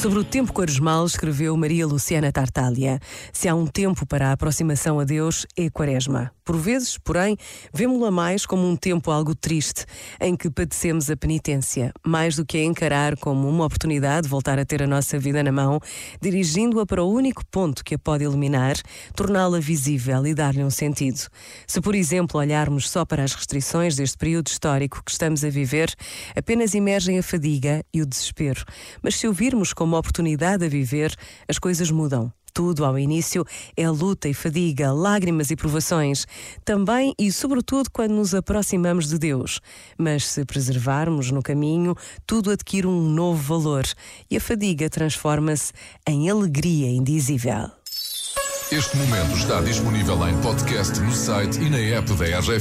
Sobre o tempo quaresmal, escreveu Maria Luciana Tartaglia. Se há um tempo para a aproximação a Deus, é quaresma. Por vezes, porém, vemos-la mais como um tempo algo triste, em que padecemos a penitência, mais do que a encarar como uma oportunidade de voltar a ter a nossa vida na mão, dirigindo-a para o único ponto que a pode iluminar, torná-la visível e dar-lhe um sentido. Se, por exemplo, olharmos só para as restrições deste período histórico que estamos a viver, apenas emergem a fadiga e o desespero. Mas se o virmos como oportunidade a viver, as coisas mudam. Tudo ao início é luta e fadiga, lágrimas e provações. Também e sobretudo quando nos aproximamos de Deus. Mas se preservarmos no caminho, tudo adquire um novo valor e a fadiga transforma-se em alegria indizível. Este momento está disponível em podcast no site e na app da RGF.